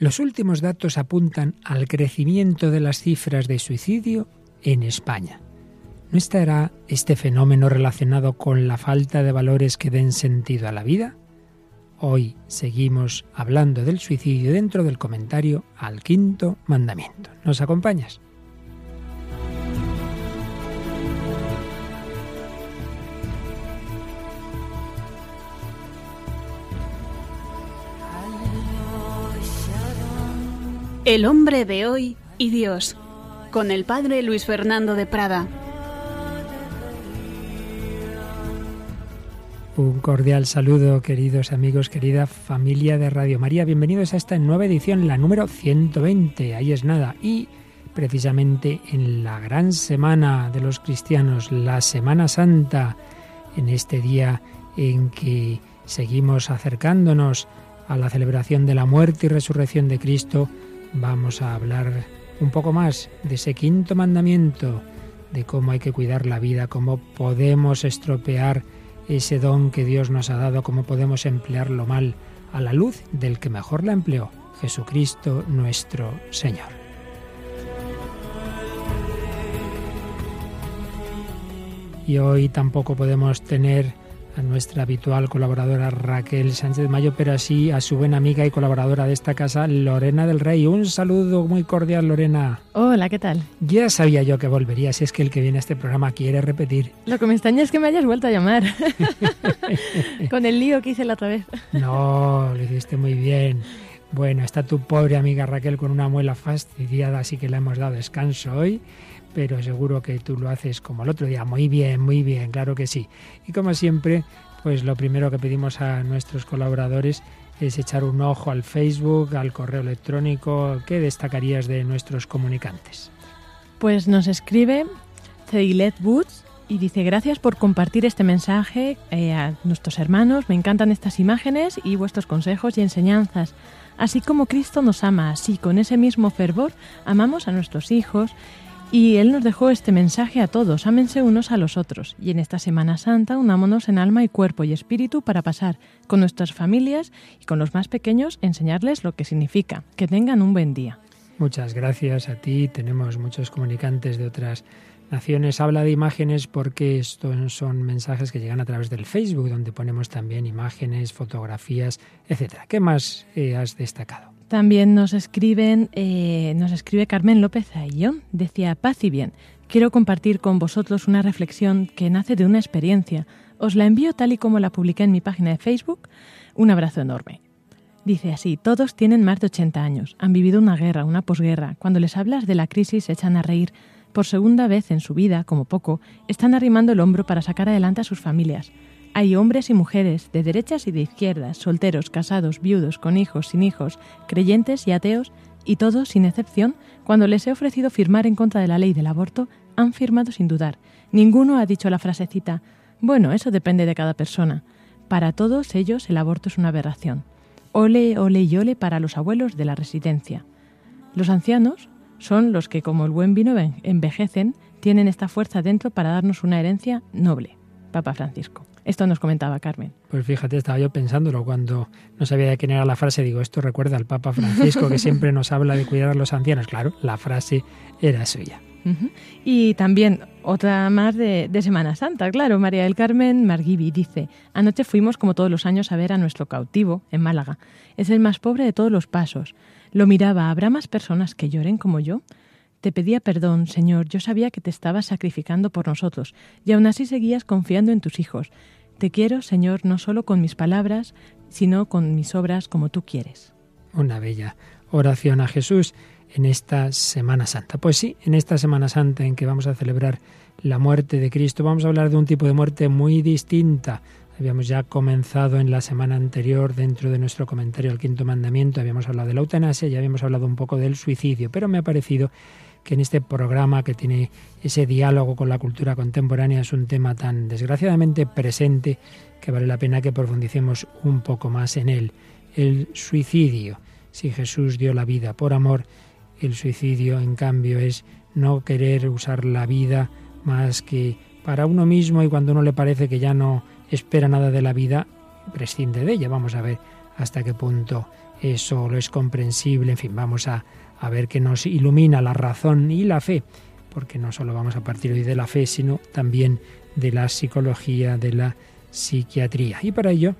Los últimos datos apuntan al crecimiento de las cifras de suicidio en España. ¿No estará este fenómeno relacionado con la falta de valores que den sentido a la vida? Hoy seguimos hablando del suicidio dentro del comentario al quinto mandamiento. ¿Nos acompañas? El hombre de hoy y Dios, con el padre Luis Fernando de Prada. Un cordial saludo, queridos amigos, querida familia de Radio María. Bienvenidos a esta nueva edición, la número 120. Ahí es nada. Y precisamente en la gran semana de los cristianos, la Semana Santa, en este día en que seguimos acercándonos a la celebración de la muerte y resurrección de Cristo, vamos a hablar un poco más de ese quinto mandamiento, de cómo hay que cuidar la vida, cómo podemos estropear ese don que Dios nos ha dado, cómo podemos emplearlo mal a la luz del que mejor la empleó, Jesucristo nuestro Señor. Y hoy tampoco podemos tener a nuestra habitual colaboradora Raquel Sánchez Mayo, pero así a su buena amiga y colaboradora de esta casa, Lorena del Rey. Un saludo muy cordial, Lorena. Hola, ¿qué tal? Ya sabía yo que volverías, es que el que viene a este programa quiere repetir. Lo que me extraña es que me hayas vuelto a llamar. Con el lío que hice la otra vez. no, lo hiciste muy bien. Bueno, está tu pobre amiga Raquel con una muela fastidiada, así que le hemos dado descanso hoy pero seguro que tú lo haces como el otro día. Muy bien, muy bien, claro que sí. Y como siempre, pues lo primero que pedimos a nuestros colaboradores es echar un ojo al Facebook, al correo electrónico. ¿Qué destacarías de nuestros comunicantes? Pues nos escribe Ceilet Woods y dice gracias por compartir este mensaje eh, a nuestros hermanos. Me encantan estas imágenes y vuestros consejos y enseñanzas. Así como Cristo nos ama, así con ese mismo fervor amamos a nuestros hijos y Él nos dejó este mensaje a todos, ámense unos a los otros. Y en esta Semana Santa unámonos en alma y cuerpo y espíritu para pasar con nuestras familias y con los más pequeños enseñarles lo que significa. Que tengan un buen día. Muchas gracias a ti. Tenemos muchos comunicantes de otras naciones. Habla de imágenes porque estos son mensajes que llegan a través del Facebook, donde ponemos también imágenes, fotografías, etcétera. ¿Qué más eh, has destacado? También nos escriben, eh, nos escribe Carmen López Ayllón. Decía, paz y bien. Quiero compartir con vosotros una reflexión que nace de una experiencia. Os la envío tal y como la publiqué en mi página de Facebook. Un abrazo enorme. Dice así, todos tienen más de 80 años, han vivido una guerra, una posguerra. Cuando les hablas de la crisis se echan a reír. Por segunda vez en su vida, como poco, están arrimando el hombro para sacar adelante a sus familias. Hay hombres y mujeres, de derechas y de izquierdas, solteros, casados, viudos, con hijos, sin hijos, creyentes y ateos, y todos, sin excepción, cuando les he ofrecido firmar en contra de la ley del aborto, han firmado sin dudar. Ninguno ha dicho la frasecita, bueno, eso depende de cada persona. Para todos ellos el aborto es una aberración. Ole, ole y ole para los abuelos de la residencia. Los ancianos son los que, como el buen vino, envejecen, tienen esta fuerza dentro para darnos una herencia noble. Papa Francisco. Esto nos comentaba Carmen. Pues fíjate, estaba yo pensándolo cuando no sabía de quién era la frase. Digo, esto recuerda al Papa Francisco que siempre nos habla de cuidar a los ancianos. Claro, la frase era suya. Y también otra más de, Semana Santa, claro. María del Carmen Margibi dice, anoche fuimos como todos los años a ver a nuestro cautivo en Málaga. Es el más pobre de todos los pasos. Lo miraba, ¿habrá más personas que lloren como yo? Te pedía perdón, Señor, yo sabía que te estabas sacrificando por nosotros, y aún así seguías confiando en tus hijos. Te quiero, Señor, no solo con mis palabras, sino con mis obras como tú quieres. Una bella oración a Jesús en esta Semana Santa. Pues sí, en esta Semana Santa en que vamos a celebrar la muerte de Cristo, vamos a hablar de un tipo de muerte muy distinta. Habíamos ya comenzado en la semana anterior, dentro de nuestro comentario al quinto mandamiento, habíamos hablado de la eutanasia y habíamos hablado un poco del suicidio, pero me ha parecido que en este programa que tiene ese diálogo con la cultura contemporánea es un tema tan desgraciadamente presente que vale la pena que profundicemos un poco más en él. El suicidio. Si Jesús dio la vida por amor, el suicidio en cambio es no querer usar la vida más que para uno mismo y cuando uno le parece que ya no espera nada de la vida, prescinde de ella. Vamos a ver hasta qué punto eso es comprensible, en fin, vamos a, a ver que nos ilumina la razón y la fe, porque no solo vamos a partir hoy de la fe, sino también de la psicología, de la psiquiatría. Y para ello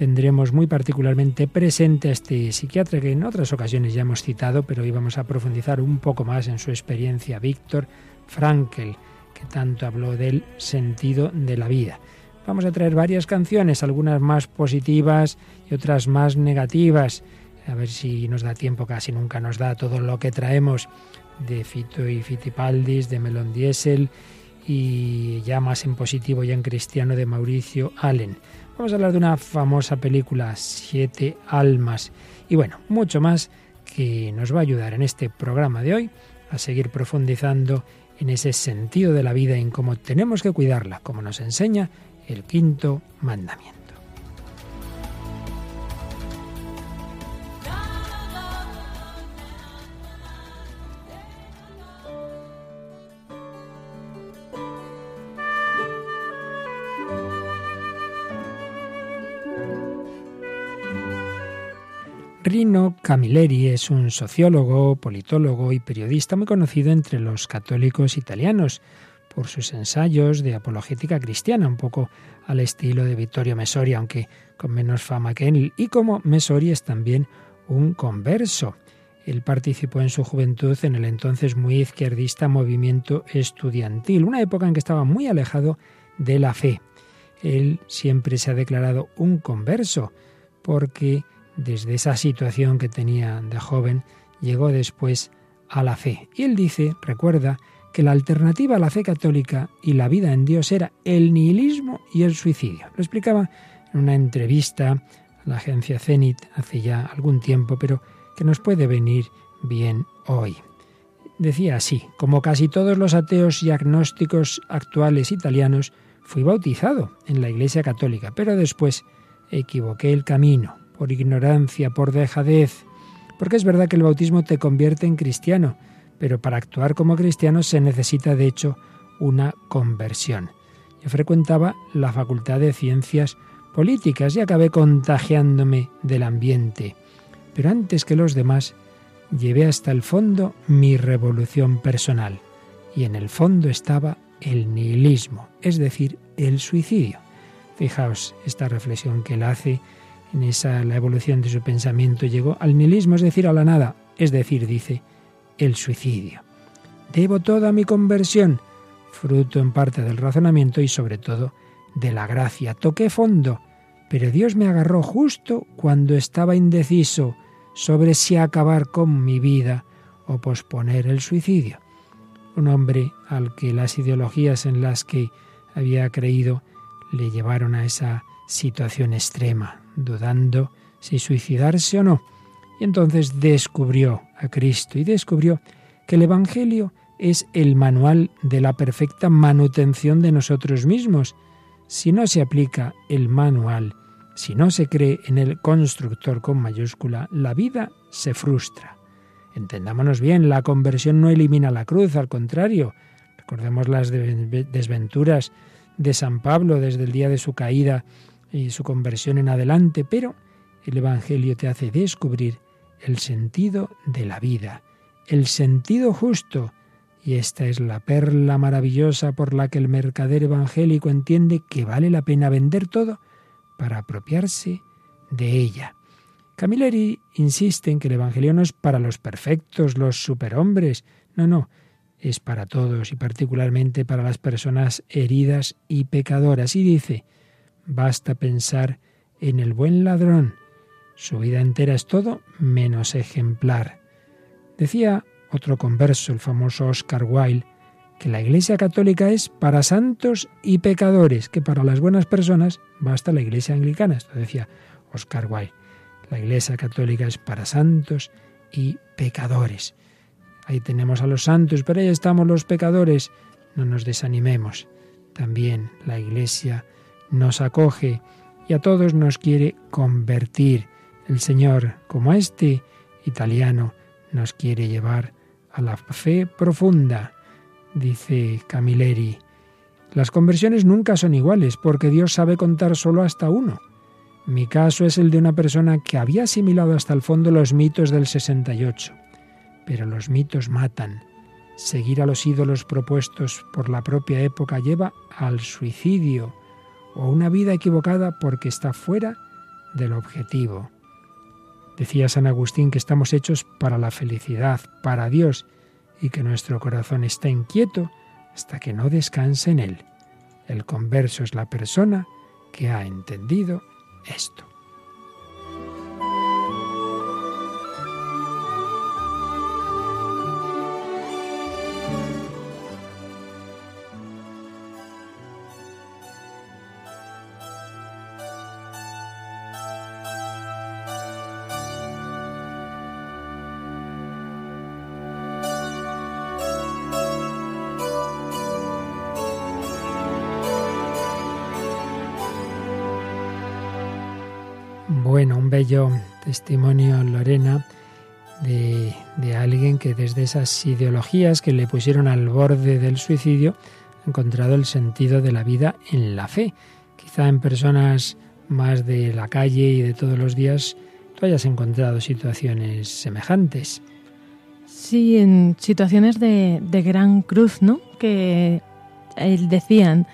tendremos muy particularmente presente a este psiquiatra que en otras ocasiones ya hemos citado, pero hoy vamos a profundizar un poco más en su experiencia, Víctor Frankel, que tanto habló del sentido de la vida. Vamos a traer varias canciones, algunas más positivas y otras más negativas. A ver si nos da tiempo, casi nunca nos da todo lo que traemos de Fito y Fitipaldis, de Melon Diesel y ya más en positivo y en cristiano de Mauricio Allen. Vamos a hablar de una famosa película, Siete Almas. Y bueno, mucho más que nos va a ayudar en este programa de hoy a seguir profundizando en ese sentido de la vida y en cómo tenemos que cuidarla, como nos enseña el quinto mandamiento. Camilleri es un sociólogo, politólogo y periodista muy conocido entre los católicos italianos por sus ensayos de apologética cristiana, un poco al estilo de Vittorio Messori, aunque con menos fama que él. Y como Messori es también un converso. Él participó en su juventud en el entonces muy izquierdista movimiento estudiantil, una época en que estaba muy alejado de la fe. Él siempre se ha declarado un converso porque desde esa situación que tenía de joven, llegó después a la fe. Y él dice, recuerda, que la alternativa a la fe católica y la vida en Dios era el nihilismo y el suicidio. Lo explicaba en una entrevista a la agencia Zenit hace ya algún tiempo, pero que nos puede venir bien hoy. Decía así, como casi todos los ateos y agnósticos actuales italianos, fui bautizado en la Iglesia Católica, pero después equivoqué el camino por ignorancia, por dejadez. Porque es verdad que el bautismo te convierte en cristiano, pero para actuar como cristiano se necesita de hecho una conversión. Yo frecuentaba la Facultad de Ciencias Políticas y acabé contagiándome del ambiente. Pero antes que los demás, llevé hasta el fondo mi revolución personal. Y en el fondo estaba el nihilismo, es decir, el suicidio. Fijaos esta reflexión que él hace en esa la evolución de su pensamiento llegó al nihilismo, es decir, a la nada, es decir, dice, el suicidio. Debo toda mi conversión, fruto en parte del razonamiento y sobre todo de la gracia. Toqué fondo, pero Dios me agarró justo cuando estaba indeciso sobre si acabar con mi vida o posponer el suicidio. Un hombre al que las ideologías en las que había creído le llevaron a esa situación extrema, dudando si suicidarse o no. Y entonces descubrió a Cristo y descubrió que el Evangelio es el manual de la perfecta manutención de nosotros mismos. Si no se aplica el manual, si no se cree en el constructor con mayúscula, la vida se frustra. Entendámonos bien, la conversión no elimina la cruz, al contrario. Recordemos las desventuras de San Pablo desde el día de su caída y su conversión en adelante, pero el Evangelio te hace descubrir el sentido de la vida, el sentido justo, y esta es la perla maravillosa por la que el mercader evangélico entiende que vale la pena vender todo para apropiarse de ella. Camilleri insiste en que el Evangelio no es para los perfectos, los superhombres, no, no, es para todos y particularmente para las personas heridas y pecadoras. Y dice, Basta pensar en el buen ladrón. Su vida entera es todo menos ejemplar. Decía otro converso, el famoso Oscar Wilde, que la Iglesia Católica es para santos y pecadores, que para las buenas personas basta la Iglesia Anglicana. Esto decía Oscar Wilde. La Iglesia Católica es para santos y pecadores. Ahí tenemos a los santos, pero ahí estamos los pecadores. No nos desanimemos. También la Iglesia nos acoge y a todos nos quiere convertir. El Señor, como a este italiano, nos quiere llevar a la fe profunda, dice Camilleri. Las conversiones nunca son iguales porque Dios sabe contar solo hasta uno. Mi caso es el de una persona que había asimilado hasta el fondo los mitos del 68. Pero los mitos matan. Seguir a los ídolos propuestos por la propia época lleva al suicidio o una vida equivocada porque está fuera del objetivo. Decía San Agustín que estamos hechos para la felicidad, para Dios, y que nuestro corazón está inquieto hasta que no descanse en Él. El converso es la persona que ha entendido esto. Bello testimonio, Lorena, de, alguien que desde esas ideologías que le pusieron al borde del suicidio ha encontrado el sentido de la vida en la fe. Quizá en personas más de la calle y de todos los días tú hayas encontrado situaciones semejantes. Sí, en situaciones de, gran cruz, ¿no? Que decían,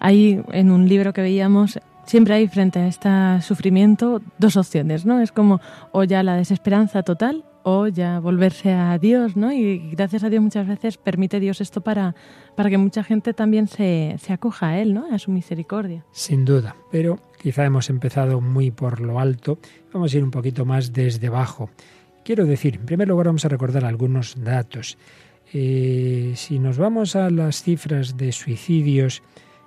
ahí en un libro que veíamos, siempre hay frente a este sufrimiento dos opciones, ¿no? Es como o ya la desesperanza total o ya volverse a Dios, ¿no? Y gracias a Dios muchas veces permite Dios esto para, para que mucha gente también se, se acoja a Él, ¿no? A su misericordia. Sin duda, pero quizá hemos empezado muy por lo alto, vamos a ir un poquito más desde abajo. Quiero decir, en primer lugar vamos a recordar algunos datos. Eh, si nos vamos a las cifras de suicidios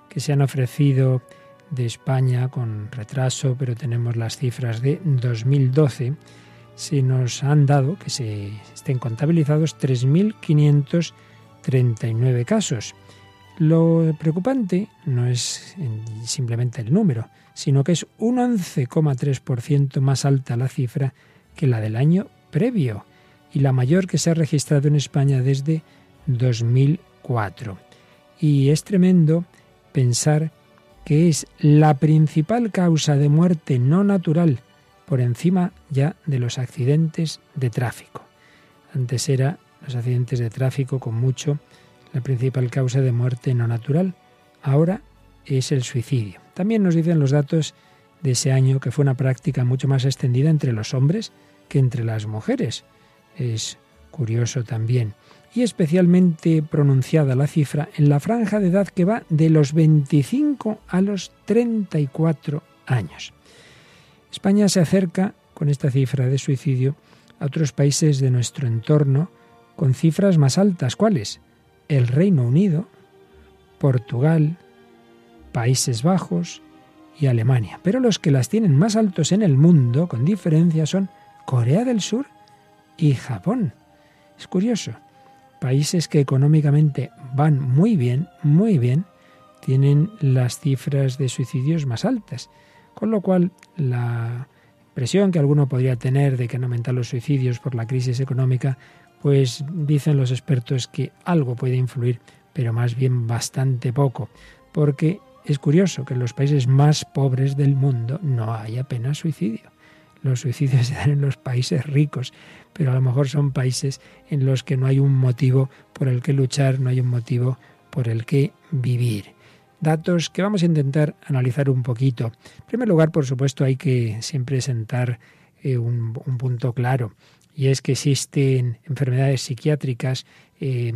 que se han ofrecido de España con retraso, pero tenemos las cifras de 2012, se nos han dado que se estén contabilizados 3.539 casos. Lo preocupante no es simplemente el número, sino que es un 11,3% más alta la cifra que la del año previo y la mayor que se ha registrado en España desde 2004. Y es tremendo pensar que es la principal causa de muerte no natural por encima ya de los accidentes de tráfico. Antes era los accidentes de tráfico con mucho la principal causa de muerte no natural. Ahora es el suicidio. También nos dicen los datos de ese año que fue una práctica mucho más extendida entre los hombres que entre las mujeres. Es curioso también y especialmente pronunciada la cifra en la franja de edad que va de los 25 a los 34 años. España se acerca con esta cifra de suicidio a otros países de nuestro entorno con cifras más altas. ¿Cuáles? El Reino Unido, Portugal, Países Bajos y Alemania. Pero los que las tienen más altos en el mundo, con diferencia, son Corea del Sur y Japón. Es curioso países que económicamente van muy bien, muy bien, tienen las cifras de suicidios más altas. Con lo cual, la presión que alguno podría tener de que no aumentan los suicidios por la crisis económica, pues dicen los expertos que algo puede influir, pero más bien bastante poco, porque es curioso que en los países más pobres del mundo no hay apenas suicidio. Los suicidios se dan en los países ricos, pero a lo mejor son países en los que no hay un motivo por el que luchar, no hay un motivo por el que vivir. Datos que vamos a intentar analizar un poquito. En primer lugar, por supuesto, hay que siempre sentar eh, un, punto claro, y es que existen enfermedades psiquiátricas, eh,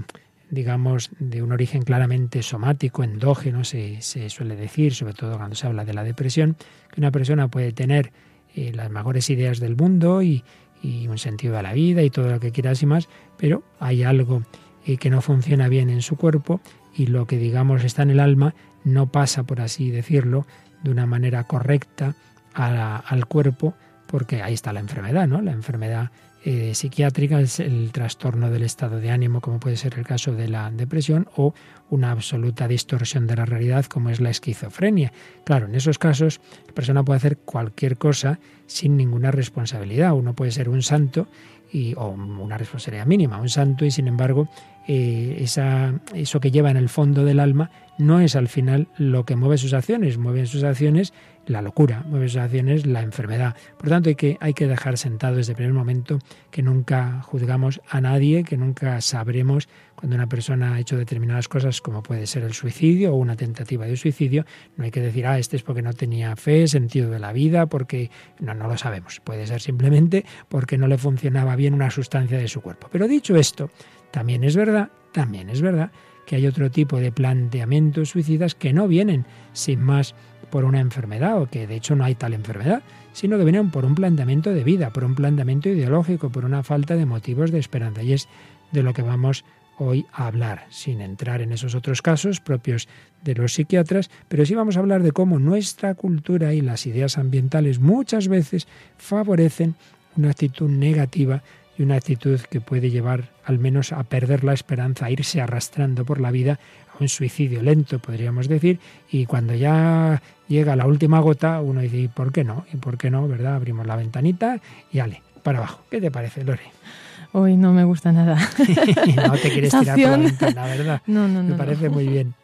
digamos, de un origen claramente somático, endógeno, se, suele decir, sobre todo cuando se habla de la depresión, que una persona puede tener eh, las mejores ideas del mundo y, un sentido de la vida y todo lo que quieras y más, pero hay algo eh, que no funciona bien en su cuerpo y lo que digamos está en el alma no pasa, por así decirlo, de una manera correcta al cuerpo, porque ahí está la enfermedad, ¿no? La enfermedad eh, psiquiátrica es el trastorno del estado de ánimo, como puede ser el caso de la depresión, o una absoluta distorsión de la realidad, como es la esquizofrenia. Claro, en esos casos la persona puede hacer cualquier cosa sin ninguna responsabilidad. Uno puede ser un santo y, o una responsabilidad mínima, un santo, y sin embargo eh, eso que lleva en el fondo del alma no es al final lo que mueve sus acciones, mueven sus acciones la locura, mueve sus acciones la enfermedad. Por tanto, hay que, hay que dejar sentado desde el primer momento que nunca juzgamos a nadie, que nunca sabremos cuando una persona ha hecho determinadas cosas, como puede ser el suicidio o una tentativa de suicidio. No hay que decir, ah, este es porque no tenía fe, sentido de la vida, porque no, no lo sabemos. Puede ser simplemente porque no le funcionaba bien una sustancia de su cuerpo. Pero dicho esto, también es verdad, también es verdad que hay otro tipo de planteamientos suicidas que no vienen sin más por una enfermedad o que de hecho no hay tal enfermedad, sino que vienen por un planteamiento de vida, por un planteamiento ideológico, por una falta de motivos de esperanza. Y es de lo que vamos hoy a hablar, sin entrar en esos otros casos propios de los psiquiatras, pero sí vamos a hablar de cómo nuestra cultura y las ideas ambientales muchas veces favorecen una actitud negativa y una actitud que puede llevar al menos a perder la esperanza, a irse arrastrando por la vida a un suicidio lento, podríamos decir, y cuando ya llega la última gota, uno dice, ¿y por qué no? ¿Y por qué no? ¿Verdad? Abrimos la ventanita y ale, para abajo. ¿Qué te parece, Lore? Hoy no me gusta nada. no te quieres tirar por la ventana, ¿verdad? No, no, no. Me parece muy bien.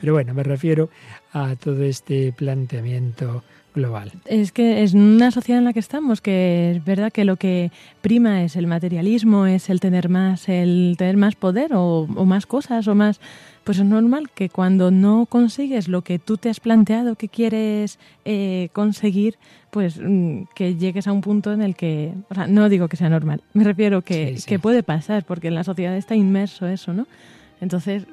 Pero bueno, me refiero a todo este planteamiento global. Es que es una sociedad en la que estamos, que es verdad que lo que prima es el materialismo, es el tener más, el tener más poder o, más cosas o más. Pues es normal que cuando no consigues lo que tú te has planteado que quieres eh, conseguir, pues mm, que llegues a un punto en el que, o sea, no digo que sea normal, me refiero que, que puede pasar, porque en la sociedad está inmerso eso, ¿no? Entonces,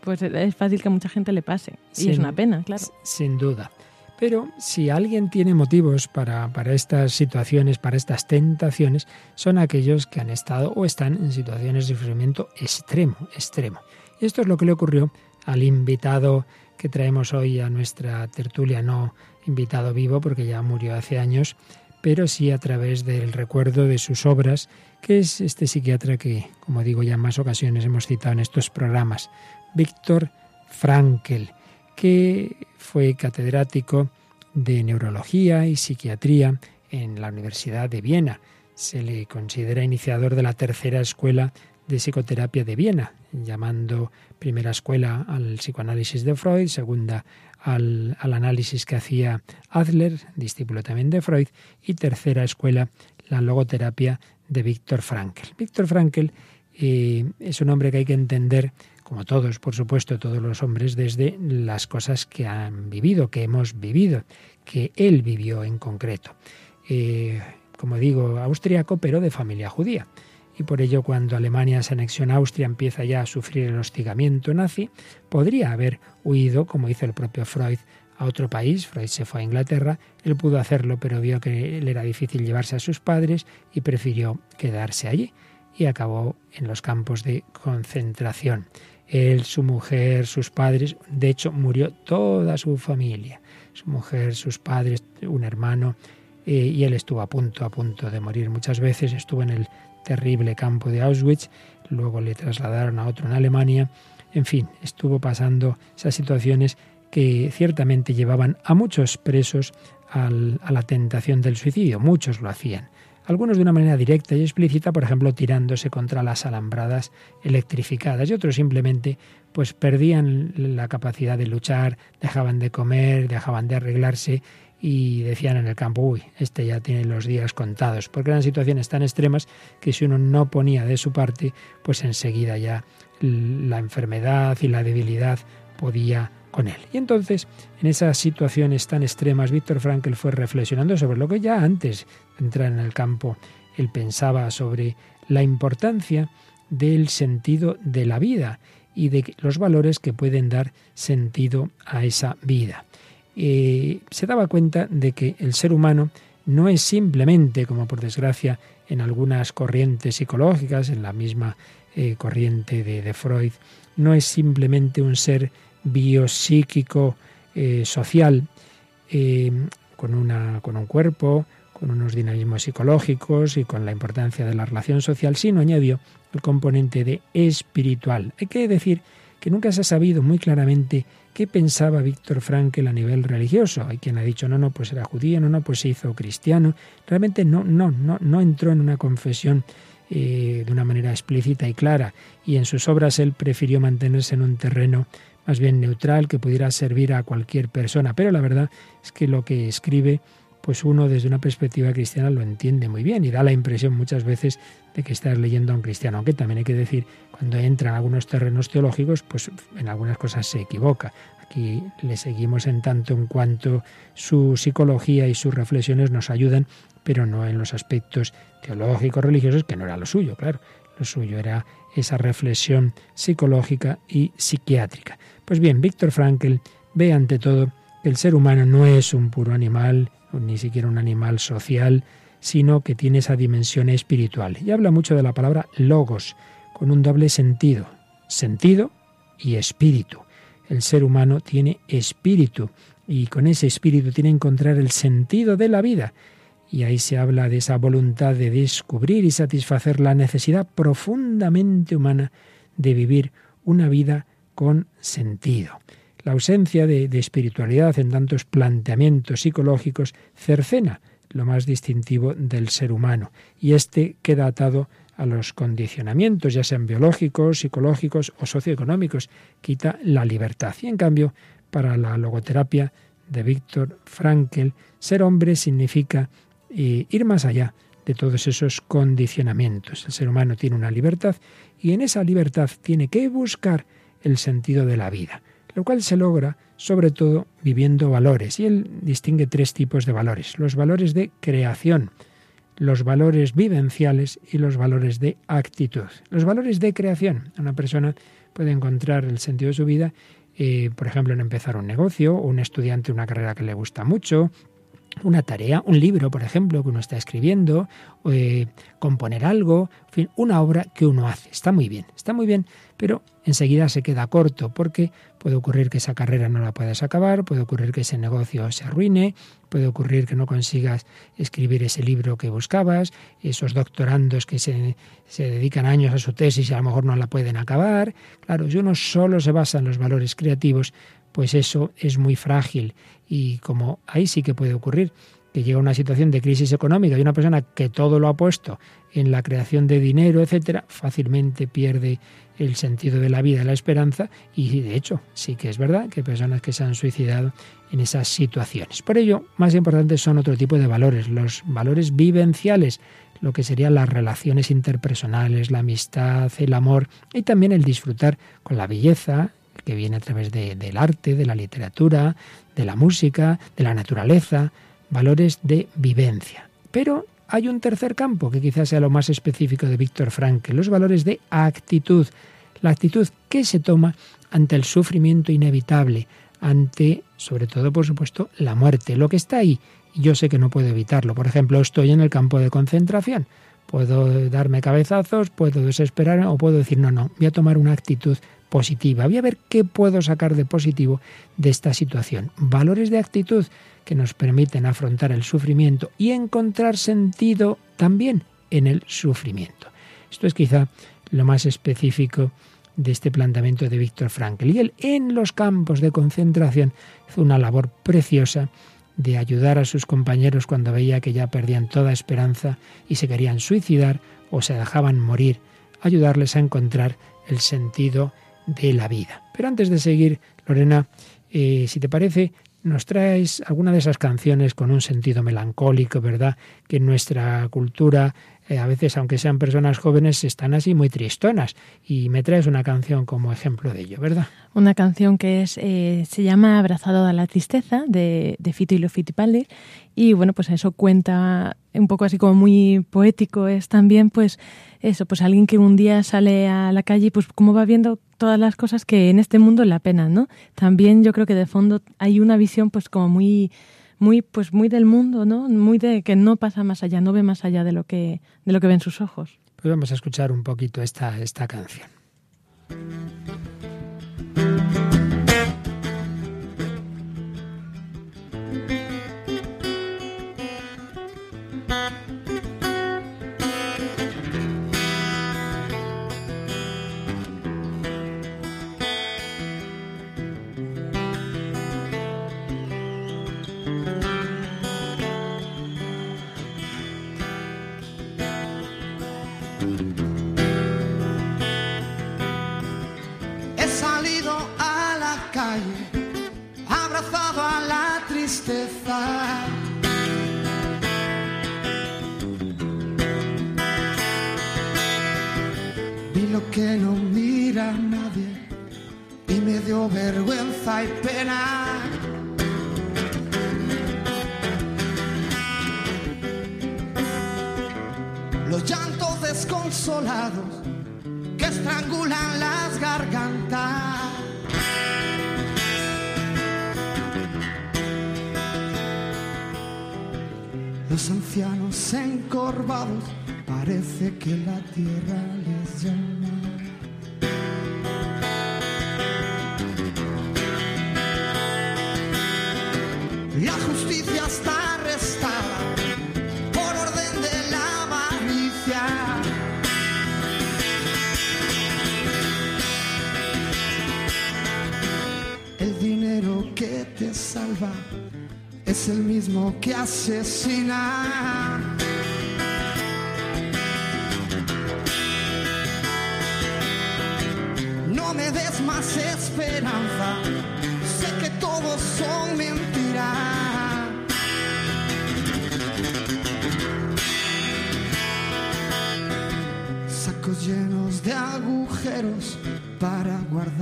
pues es fácil que a mucha gente le pase. Y es una pena, claro. Sin duda. Pero si alguien tiene motivos para, para, estas situaciones, para estas tentaciones, son aquellos que han estado o están en situaciones de sufrimiento extremo, extremo. Y esto es lo que le ocurrió al invitado que traemos hoy a nuestra tertulia, no invitado vivo porque ya murió hace años, pero sí a través del recuerdo de sus obras, que es este psiquiatra que, como digo ya en más ocasiones hemos citado en estos programas, Víctor Frankel que fue catedrático de neurología y psiquiatría en la Universidad de Viena. Se le considera iniciador de la tercera escuela de psicoterapia de Viena, llamando primera escuela al psicoanálisis de Freud, segunda al, análisis que hacía Adler, discípulo también de Freud, y tercera escuela la logoterapia de Víctor Frankl. Víctor Frankl eh, es un hombre que hay que entender como todos, por supuesto, todos los hombres, desde las cosas que han vivido, que hemos vivido, que él vivió en concreto. Eh, como digo, austríaco, pero de familia judía. Y por ello, cuando Alemania se anexiona a Austria, empieza ya a sufrir el hostigamiento nazi, podría haber huido, como hizo el propio Freud, a otro país. Freud se fue a Inglaterra, él pudo hacerlo, pero vio que le era difícil llevarse a sus padres y prefirió quedarse allí y acabó en los campos de concentración él, su mujer, sus padres, de hecho murió toda su familia, su mujer, sus padres, un hermano, eh, y él estuvo a punto, a punto de morir. Muchas veces, estuvo en el terrible campo de Auschwitz, luego le trasladaron a otro en Alemania, en fin, estuvo pasando esas situaciones que ciertamente llevaban a muchos presos a la tentación del suicidio, muchos lo hacían algunos de una manera directa y explícita, por ejemplo, tirándose contra las alambradas electrificadas y otros simplemente pues perdían la capacidad de luchar, dejaban de comer, dejaban de arreglarse y decían en el campo, uy, este ya tiene los días contados, porque eran situaciones tan extremas que si uno no ponía de su parte, pues enseguida ya la enfermedad y la debilidad podía con él. Y entonces, en esas situaciones tan extremas, Víctor Frankl fue reflexionando sobre lo que ya antes de entrar en el campo él pensaba sobre la importancia del sentido de la vida y de los valores que pueden dar sentido a esa vida. Eh, se daba cuenta de que el ser humano no es simplemente, como por desgracia en algunas corrientes psicológicas, en la misma eh, corriente de, de Freud, no es simplemente un ser biopsíquico eh, social eh, con, una, con un cuerpo, con unos dinamismos psicológicos y con la importancia de la relación social, sino añadió el componente de espiritual. Hay que decir que nunca se ha sabido muy claramente qué pensaba Víctor Frankl a nivel religioso. Hay quien ha dicho, no, no, pues era judío, no, no, pues se hizo cristiano. Realmente no, no, no, no entró en una confesión eh, de una manera explícita y clara, y en sus obras él prefirió mantenerse en un terreno más bien neutral que pudiera servir a cualquier persona. Pero la verdad es que lo que escribe, pues uno desde una perspectiva cristiana lo entiende muy bien y da la impresión muchas veces de que estás leyendo a un cristiano, aunque también hay que decir, cuando entra en algunos terrenos teológicos, pues en algunas cosas se equivoca. Aquí le seguimos en tanto en cuanto su psicología y sus reflexiones nos ayudan, pero no en los aspectos teológicos, religiosos, que no era lo suyo, claro. Lo suyo era esa reflexión psicológica y psiquiátrica. Pues bien, Víctor Frankl ve ante todo que el ser humano no es un puro animal, ni siquiera un animal social, sino que tiene esa dimensión espiritual. Y habla mucho de la palabra logos, con un doble sentido, sentido y espíritu. El ser humano tiene espíritu y con ese espíritu tiene que encontrar el sentido de la vida. Y ahí se habla de esa voluntad de descubrir y satisfacer la necesidad profundamente humana de vivir una vida con sentido. La ausencia de, espiritualidad en tantos planteamientos psicológicos cercena lo más distintivo del ser humano y éste queda atado a los condicionamientos, ya sean biológicos, psicológicos o socioeconómicos, quita la libertad. Y en cambio, para la logoterapia de Víctor Frankl, ser hombre significa eh, ir más allá de todos esos condicionamientos. El ser humano tiene una libertad y en esa libertad tiene que buscar el sentido de la vida, lo cual se logra sobre todo viviendo valores. Y él distingue tres tipos de valores. Los valores de creación, los valores vivenciales y los valores de actitud. Los valores de creación. Una persona puede encontrar el sentido de su vida, eh, por ejemplo, en empezar un negocio, o un estudiante una carrera que le gusta mucho, una tarea, un libro, por ejemplo, que uno está escribiendo, eh, componer algo, en fin, una obra que uno hace. Está muy bien, está muy bien, pero enseguida se queda corto porque puede ocurrir que esa carrera no la puedas acabar, puede ocurrir que ese negocio se arruine, puede ocurrir que no consigas escribir ese libro que buscabas, esos doctorandos que se, se dedican años a su tesis y a lo mejor no la pueden acabar. Claro, si uno solo se basa en los valores creativos, pues eso es muy frágil y como ahí sí que puede ocurrir que llega una situación de crisis económica y una persona que todo lo ha puesto en la creación de dinero, etcétera, fácilmente pierde el sentido de la vida, la esperanza y de hecho sí que es verdad que hay personas que se han suicidado en esas situaciones. Por ello, más importantes son otro tipo de valores, los valores vivenciales, lo que serían las relaciones interpersonales, la amistad, el amor y también el disfrutar con la belleza, que viene a través del arte, de la literatura, de la música, de la naturaleza, valores de vivencia. Pero hay un tercer campo que quizás sea lo más específico de Víctor Frankl, los valores de actitud, la actitud que se toma ante el sufrimiento inevitable, ante, sobre todo, por supuesto, la muerte, lo que está ahí. Yo sé que no puedo evitarlo. Por ejemplo, estoy en el campo de concentración. Puedo darme cabezazos, puedo desesperar o puedo decir, no, no, voy a tomar una actitud positiva. Voy a ver qué puedo sacar de positivo de esta situación. Valores de actitud que nos permiten afrontar el sufrimiento y encontrar sentido también en el sufrimiento. Esto es quizá lo más específico de este planteamiento de Víctor Frankl. Y él en los campos de concentración hizo una labor preciosa de ayudar a sus compañeros cuando veía que ya perdían toda esperanza y se querían suicidar o se dejaban morir, ayudarles a encontrar el sentido de la vida. Pero antes de seguir, Lorena, eh, si te parece, nos traes alguna de esas canciones con un sentido melancólico, ¿verdad? Que en nuestra cultura, eh, a veces, aunque sean personas jóvenes, están así muy tristonas. Y me traes una canción como ejemplo de ello, ¿verdad? Una canción que es, eh, se llama Abrazado a la tristeza, de, Fito y los Fitipaldi. Y bueno, pues eso cuenta un poco así como muy poético, es también pues eso, pues alguien que un día sale a la calle y pues como va viendo todas las cosas que en este mundo la pena, ¿no? También yo creo que de fondo hay una visión pues como muy muy pues muy del mundo, ¿no? Muy de que no pasa más allá, no ve más allá de lo que de lo que ven sus ojos. Pues vamos a escuchar un poquito esta esta canción. He salido a la calle, abrazado a la tristeza. Vi lo que no mira nadie y me dio vergüenza y pena. Desconsolados que estrangulan las gargantas. Los ancianos encorvados parece que la tierra el mismo que asesina. No me des más esperanza, sé que todos son mentiras. Sacos llenos de agujeros para guardar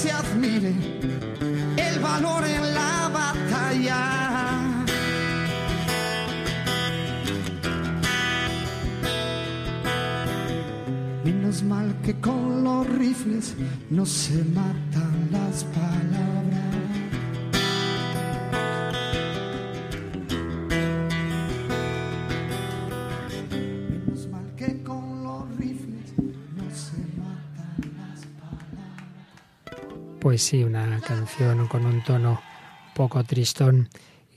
se admire el valor en la batalla. Menos mal que con los rifles no se matan las palabras. Pues sí, una canción con un tono poco tristón,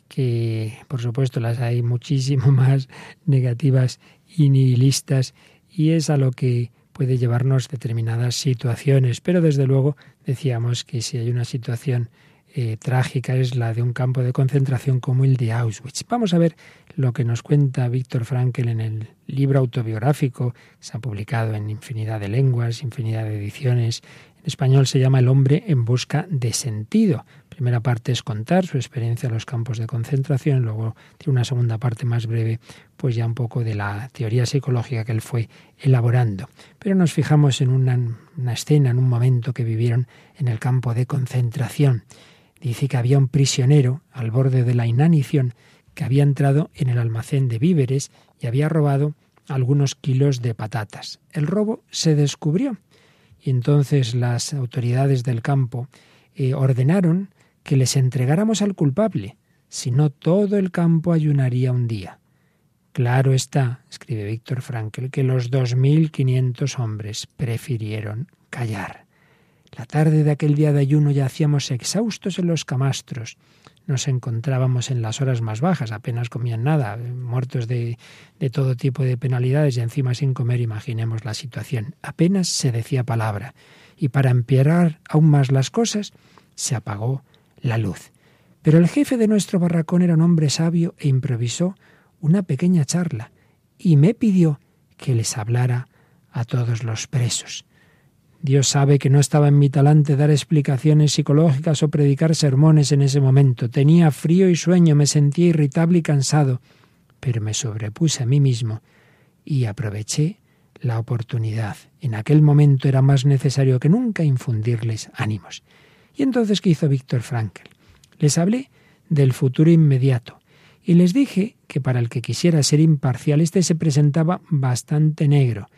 que por supuesto las hay muchísimo más negativas y nihilistas, y es a lo que puede llevarnos determinadas situaciones. Pero desde luego decíamos que si hay una situación eh, trágica es la de un campo de concentración como el de Auschwitz. Vamos a ver lo que nos cuenta Víctor Frankl en el libro autobiográfico que se ha publicado en infinidad de lenguas, infinidad de ediciones. En español se llama El hombre en busca de sentido. Primera parte es contar su experiencia en los campos de concentración, luego tiene una segunda parte más breve, pues ya un poco de la teoría psicológica que él fue elaborando. Pero nos fijamos en una, una escena, en un momento que vivieron en el campo de concentración. Dice que había un prisionero al borde de la inanición que había entrado en el almacén de víveres y había robado algunos kilos de patatas. El robo se descubrió y entonces las autoridades del campo eh, ordenaron que les entregáramos al culpable, si no todo el campo ayunaría un día. Claro está, escribe Víctor Frankl, que los 2.500 hombres prefirieron callar. La tarde de aquel día de ayuno yacíamos exhaustos en los camastros. Nos encontrábamos en las horas más bajas, apenas comían nada, muertos de, de todo tipo de penalidades y encima sin comer, imaginemos la situación. Apenas se decía palabra. Y para empeorar aún más las cosas, se apagó la luz. Pero el jefe de nuestro barracón era un hombre sabio e improvisó una pequeña charla y me pidió que les hablara a todos los presos. Dios sabe que no estaba en mi talante dar explicaciones psicológicas o predicar sermones en ese momento. Tenía frío y sueño, me sentía irritable y cansado, pero me sobrepuse a mí mismo y aproveché la oportunidad. En aquel momento era más necesario que nunca infundirles ánimos. ¿Y entonces qué hizo Víctor Frankl? Les hablé del futuro inmediato y les dije que para el que quisiera ser imparcial este se presentaba bastante negro,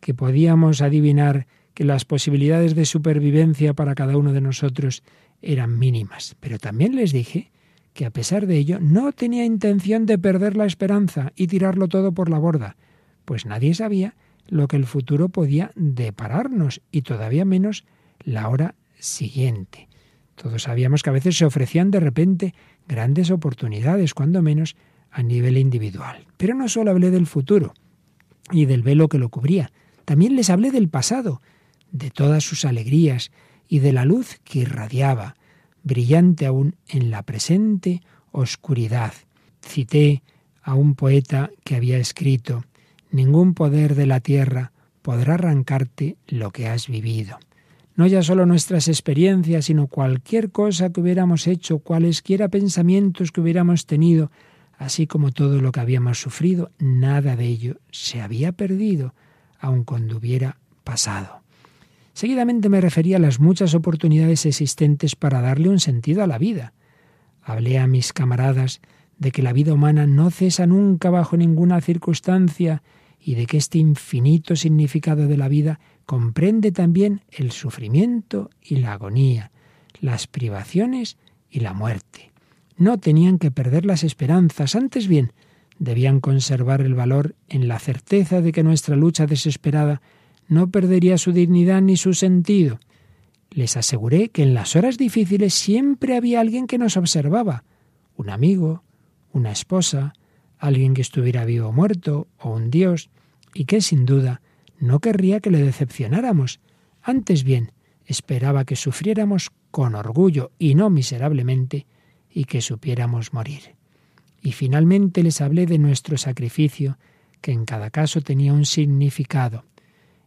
que podíamos adivinar que las posibilidades de supervivencia para cada uno de nosotros eran mínimas. Pero también les dije que a pesar de ello no tenía intención de perder la esperanza y tirarlo todo por la borda, pues nadie sabía lo que el futuro podía depararnos y todavía menos la hora siguiente. Todos sabíamos que a veces se ofrecían de repente grandes oportunidades, cuando menos a nivel individual. Pero no solo hablé del futuro y del velo que lo cubría, también les hablé del pasado, de todas sus alegrías y de la luz que irradiaba, brillante aún en la presente oscuridad. Cité a un poeta que había escrito, Ningún poder de la tierra podrá arrancarte lo que has vivido. no ya solo nuestras experiencias, sino cualquier cosa que hubiéramos hecho, cualesquiera pensamientos que hubiéramos tenido, así como todo lo que habíamos sufrido, nada de ello se había perdido, aun cuando hubiera pasado. Seguidamente me refería a las muchas oportunidades existentes para darle un sentido a la vida. Hablé a mis camaradas de que la vida humana no cesa nunca bajo ninguna circunstancia y de que este infinito significado de la vida comprende también el sufrimiento y la agonía, las privaciones y la muerte. No tenían que perder las esperanzas, antes bien, debían conservar el valor en la certeza de que nuestra lucha desesperada no perdería su dignidad ni su sentido. Les aseguré que en las horas difíciles siempre había alguien que nos observaba, un amigo, una esposa, alguien que estuviera vivo o muerto, o un Dios, y que sin duda no querría que le decepcionáramos. Antes bien, esperaba que sufriéramos con orgullo y no miserablemente, y que supiéramos morir. Y finalmente les hablé de nuestro sacrificio, que en cada caso tenía un significado.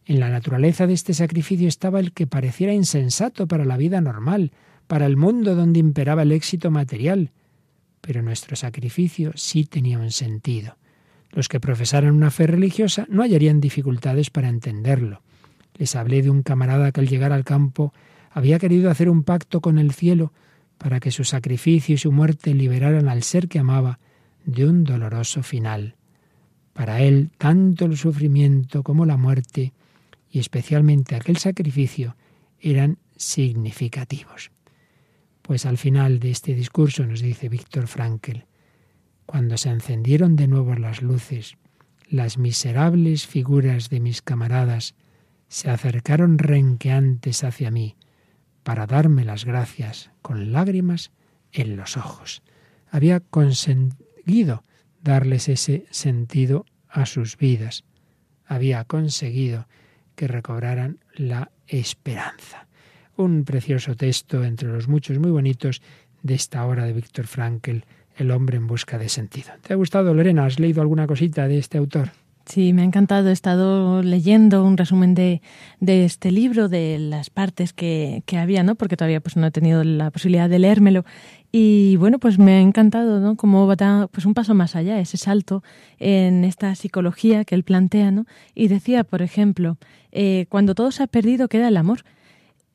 En la naturaleza de este sacrificio estaba el que pareciera insensato para la vida normal, para el mundo donde imperaba el éxito material. Pero nuestro sacrificio sí tenía un sentido. Los que profesaran una fe religiosa no hallarían dificultades para entenderlo. Les hablé de un camarada que al llegar al campo había querido hacer un pacto con el cielo para que su sacrificio y su muerte liberaran al ser que amaba de un doloroso final. Para él, tanto el sufrimiento como la muerte, y especialmente aquel sacrificio, eran significativos. Pues al final de este discurso nos dice Víctor Frankel, cuando se encendieron de nuevo las luces, las miserables figuras de mis camaradas se acercaron renqueantes hacia mí para darme las gracias con lágrimas en los ojos. Había conseguido darles ese sentido a sus vidas. Había conseguido que recobraran la esperanza. Un precioso texto entre los muchos muy bonitos de esta obra de Víctor Frankl el hombre en busca de sentido. ¿Te ha gustado, Lorena? ¿Has leído alguna cosita de este autor? Sí, me ha encantado. He estado leyendo un resumen de, de este libro, de las partes que, que, había, ¿no? Porque todavía pues, no he tenido la posibilidad de leérmelo. Y bueno, pues me ha encantado, ¿no? Cómo va pues, un paso más allá, ese salto en esta psicología que él plantea, ¿no? Y decía, por ejemplo, eh, cuando todo se ha perdido, queda el amor.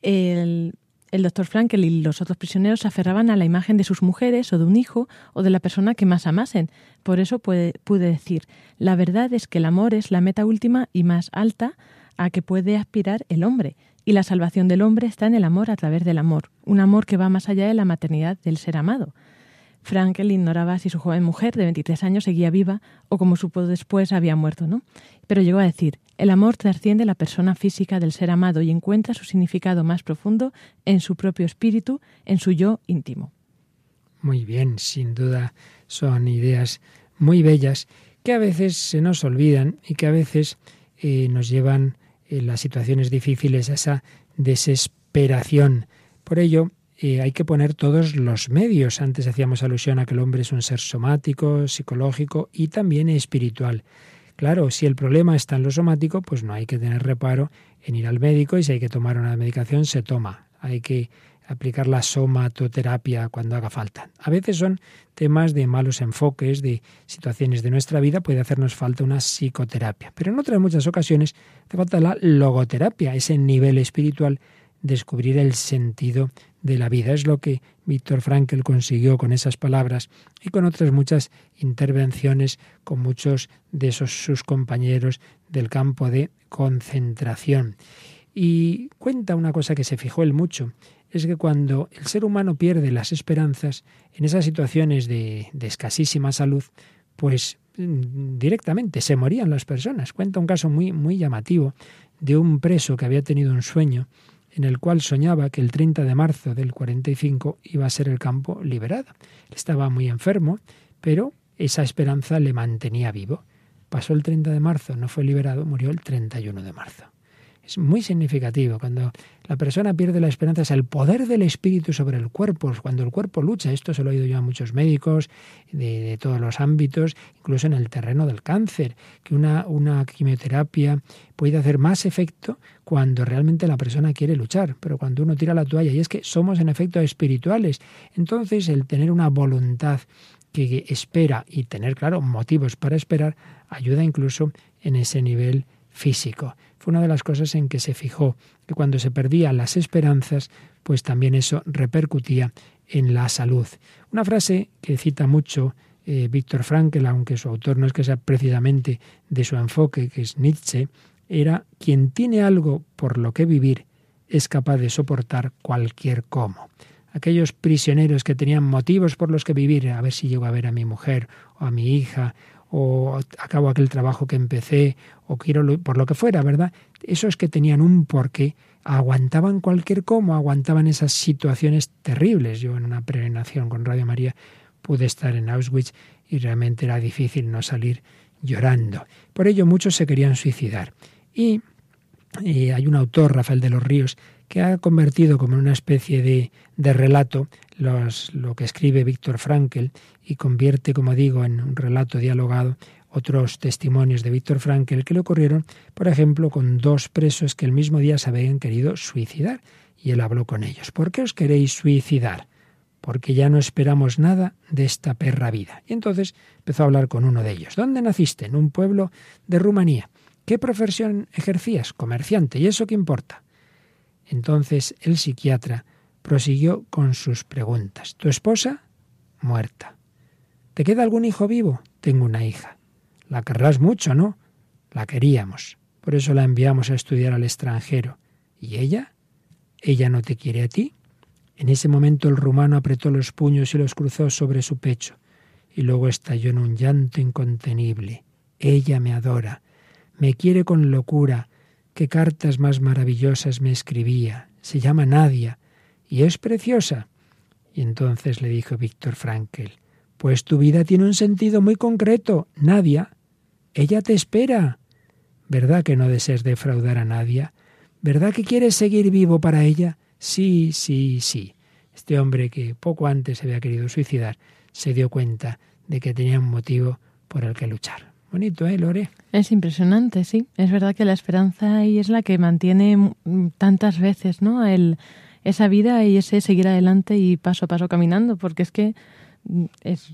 El, el doctor Frankel y los otros prisioneros se aferraban a la imagen de sus mujeres o de un hijo o de la persona que más amasen. Por eso pude, pude decir, la verdad es que el amor es la meta última y más alta a que puede aspirar el hombre, y la salvación del hombre está en el amor a través del amor, un amor que va más allá de la maternidad del ser amado. Frankel ignoraba si su joven mujer de 23 años seguía viva o, como supo después, había muerto, ¿no? Pero llegó a decir, el amor trasciende la persona física del ser amado y encuentra su significado más profundo en su propio espíritu, en su yo íntimo. Muy bien, sin duda son ideas muy bellas que a veces se nos olvidan y que a veces eh, nos llevan en las situaciones difíciles a esa desesperación. Por ello, hay que poner todos los medios. Antes hacíamos alusión a que el hombre es un ser somático, psicológico y también espiritual. Claro, si el problema está en lo somático, pues no hay que tener reparo en ir al médico y si hay que tomar una medicación, se toma. Hay que aplicar la somatoterapia cuando haga falta. A veces son temas de malos enfoques, de situaciones de nuestra vida, puede hacernos falta una psicoterapia. Pero en otras muchas ocasiones hace falta la logoterapia, ese nivel espiritual, descubrir el sentido de la vida. Es lo que Víctor Frankl consiguió con esas palabras y con otras muchas intervenciones con muchos de esos sus compañeros del campo de concentración. Y cuenta una cosa que se fijó él mucho, es que cuando el ser humano pierde las esperanzas en esas situaciones de, de escasísima salud, pues mm, directamente se morían las personas. Cuenta un caso muy, muy llamativo de un preso que había tenido un sueño en el cual soñaba que el 30 de marzo del 45 iba a ser el campo liberado. Estaba muy enfermo, pero esa esperanza le mantenía vivo. Pasó el 30 de marzo, no fue liberado, murió el 31 de marzo. Es muy significativo. Cuando la persona pierde la esperanza es el poder del espíritu sobre el cuerpo. Cuando el cuerpo lucha, esto se lo he oído yo a muchos médicos de, todos los ámbitos, incluso en el terreno del cáncer, que una, una quimioterapia puede hacer más efecto cuando realmente la persona quiere luchar, pero cuando uno tira la toalla, y es que somos en efecto espirituales, entonces el tener una voluntad que espera y tener, claro, motivos para esperar, ayuda incluso en ese nivel físico. Una de las cosas en que se fijó, que cuando se perdían las esperanzas, pues también eso repercutía en la salud. Una frase que cita mucho eh, Víctor Frankl, aunque su autor no es que sea precisamente de su enfoque, que es Nietzsche, era quien tiene algo por lo que vivir es capaz de soportar cualquier cómo. Aquellos prisioneros que tenían motivos por los que vivir, a ver si llego a ver a mi mujer o a mi hija, o acabo aquel trabajo que empecé, o quiero por lo que fuera, ¿verdad? Esos que tenían un porqué, aguantaban cualquier cómo, aguantaban esas situaciones terribles. Yo en una peregrinación con Radio María pude estar en Auschwitz y realmente era difícil no salir llorando. Por ello muchos se querían suicidar. Y, hay un autor, Rafael de los Ríos, que ha convertido como en una especie de, de relato los, lo que escribe Víctor Frankl y convierte, como digo, en un relato dialogado otros testimonios de Víctor Frankl que le ocurrieron, por ejemplo, con dos presos que el mismo día se habían querido suicidar. Y él habló con ellos. ¿Por qué os queréis suicidar? Porque ya no esperamos nada de esta perra vida. Y entonces empezó a hablar con uno de ellos. ¿Dónde naciste? En un pueblo de Rumanía. ¿Qué profesión ejercías? Comerciante. ¿Y eso qué importa? Entonces el psiquiatra prosiguió con sus preguntas. ¿Tu esposa? Muerta. ¿Te queda algún hijo vivo? Tengo una hija. La querrás mucho, ¿no? La queríamos. Por eso la enviamos a estudiar al extranjero. ¿Y ella? ¿Ella no te quiere a ti? En ese momento el rumano apretó los puños y los cruzó sobre su pecho, y luego estalló en un llanto incontenible. Ella me adora me quiere con locura, qué cartas más maravillosas me escribía, se llama Nadia, y es preciosa. Y entonces le dijo Víctor Frankel, pues tu vida tiene un sentido muy concreto, Nadia. Ella te espera. ¿Verdad que no deseas defraudar a Nadia? ¿Verdad que quieres seguir vivo para ella? Sí, sí, sí. Este hombre que poco antes había querido suicidar se dio cuenta de que tenía un motivo por el que luchar. Bonito, ¿eh, Lore? Es impresionante, sí. Es verdad que la esperanza ahí es la que mantiene tantas veces, ¿no? El, esa vida y ese seguir adelante y paso a paso caminando, porque es que mm, es,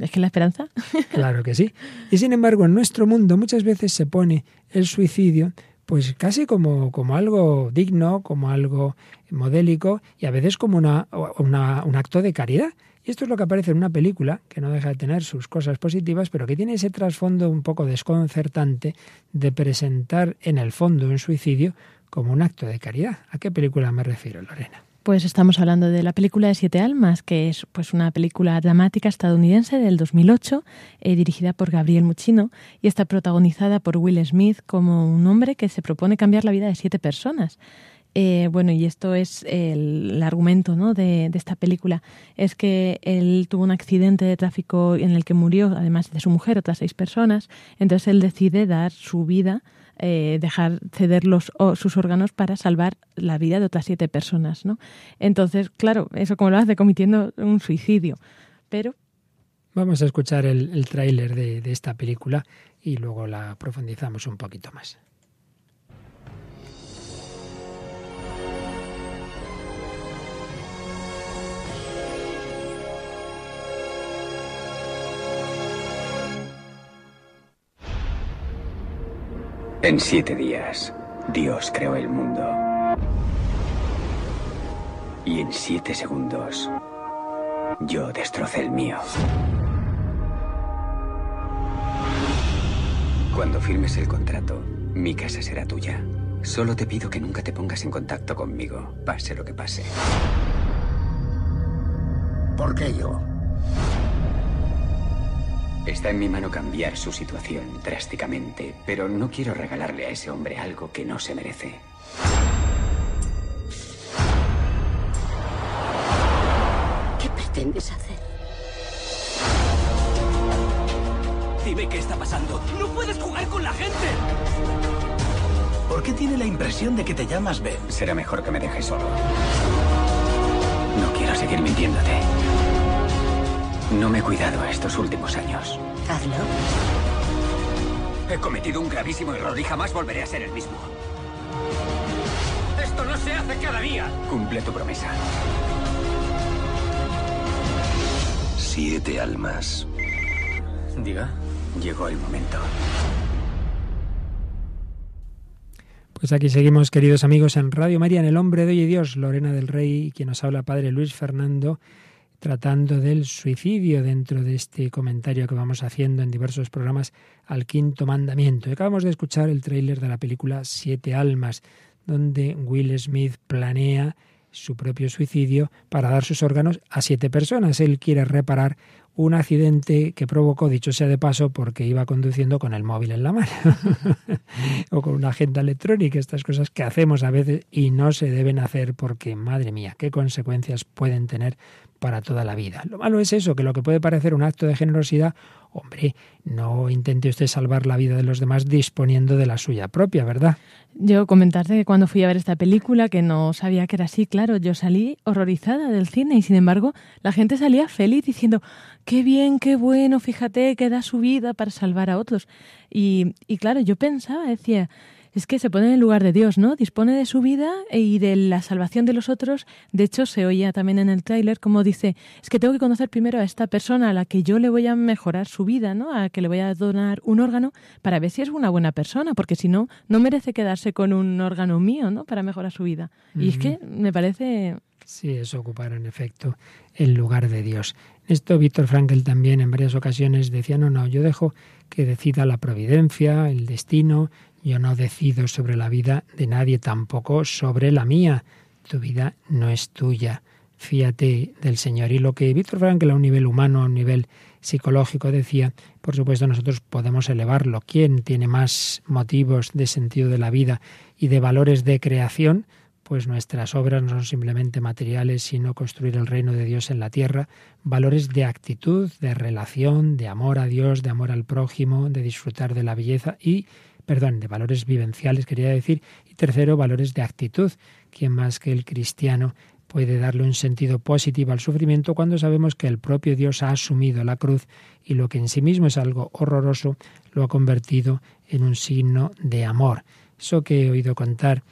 es que la esperanza. Claro que sí. Y sin embargo, en nuestro mundo muchas veces se pone el suicidio pues casi como, como algo digno, como algo modélico y a veces como una, una, un acto de caridad. Y esto es lo que aparece en una película, que no deja de tener sus cosas positivas, pero que tiene ese trasfondo un poco desconcertante de presentar en el fondo un suicidio como un acto de caridad. ¿A qué película me refiero, Lorena? Pues estamos hablando de la película de Siete Almas, que es pues una película dramática estadounidense del 2008, eh, dirigida por Gabriel Muchino y está protagonizada por Will Smith como un hombre que se propone cambiar la vida de siete personas. Eh, bueno, y esto es el, argumento ¿no? de, esta película, es que él tuvo un accidente de tráfico en el que murió, además de su mujer, otras seis personas, entonces él decide dar su vida, eh, dejar ceder los, sus órganos para salvar la vida de otras siete personas. ¿no? Entonces, claro, eso como lo hace cometiendo un suicidio, pero... Vamos a escuchar el tráiler de esta película y luego la profundizamos un poquito más. En siete días, Dios creó el mundo. Y en siete segundos, yo destrocé el mío. Cuando firmes el contrato, mi casa será tuya. Solo te pido que nunca te pongas en contacto conmigo, pase lo que pase. ¿Por qué yo? Está en mi mano cambiar su situación drásticamente, pero no quiero regalarle a ese hombre algo que no se merece. ¿Qué pretendes hacer? Dime qué está pasando. ¡No puedes jugar con la gente! ¿Por qué tiene la impresión de que te llamas Ben? Será mejor que me dejes solo. No quiero seguir mintiéndote. No me he cuidado estos últimos años. Hazlo. He cometido un gravísimo error y jamás volveré a ser el mismo. ¡Esto no se hace cada día! Cumple tu promesa. Siete almas. Diga. Llegó el momento. Pues aquí seguimos, queridos amigos, en Radio María, en El Hombre de Hoy y Dios, Lorena del Rey, quien nos habla, Padre Luis Fernando, tratando del suicidio dentro de este comentario que vamos haciendo en diversos programas al quinto mandamiento. Acabamos de escuchar el tráiler de la película Siete Almas, donde Will Smith planea su propio suicidio para dar sus órganos a siete personas. Él quiere reparar un accidente que provocó, dicho sea de paso, porque iba conduciendo con el móvil en la mano o con una agenda electrónica, estas cosas que hacemos a veces y no se deben hacer porque, madre mía, qué consecuencias pueden tener para toda la vida. Lo malo es eso, que lo que puede parecer un acto de generosidad, hombre, no intente usted salvar la vida de los demás disponiendo de la suya propia, ¿verdad? Yo comentarte que cuando fui a ver esta película, que no sabía que era así, claro, yo salí horrorizada del cine y sin embargo la gente salía feliz diciendo, qué bien, qué bueno, fíjate que da su vida para salvar a otros. Y, y claro, yo pensaba, decía, es que se pone en el lugar de Dios, ¿no? Dispone de su vida y de la salvación de los otros. De hecho, se oía también en el tráiler como dice, es que tengo que conocer primero a esta persona a la que yo le voy a mejorar su vida, ¿no? A que le voy a donar un órgano para ver si es una buena persona, porque si no, no merece quedarse con un órgano mío, ¿no? Para mejorar su vida. Y es que me parece... Sí, es ocupar en efecto el lugar de Dios. Esto Víctor Frankl también en varias ocasiones decía, no, no, yo dejo que decida la providencia, el destino, yo no decido sobre la vida de nadie, tampoco sobre la mía. Tu vida no es tuya. Fíate del Señor. Y lo que Víctor Frankl a un nivel humano, a un nivel psicológico decía, por supuesto nosotros podemos elevarlo. ¿Quién tiene más motivos de sentido de la vida y de valores de creación? Pues nuestras obras no son simplemente materiales, sino construir el reino de Dios en la tierra, valores de actitud, de relación, de amor a Dios, de amor al prójimo, de disfrutar de la belleza y perdón, de valores vivenciales, quería decir, y tercero, valores de actitud. ¿Quién más que el cristiano puede darle un sentido positivo al sufrimiento cuando sabemos que el propio Dios ha asumido la cruz y lo que en sí mismo es algo horroroso lo ha convertido en un signo de amor? Eso que he oído contar,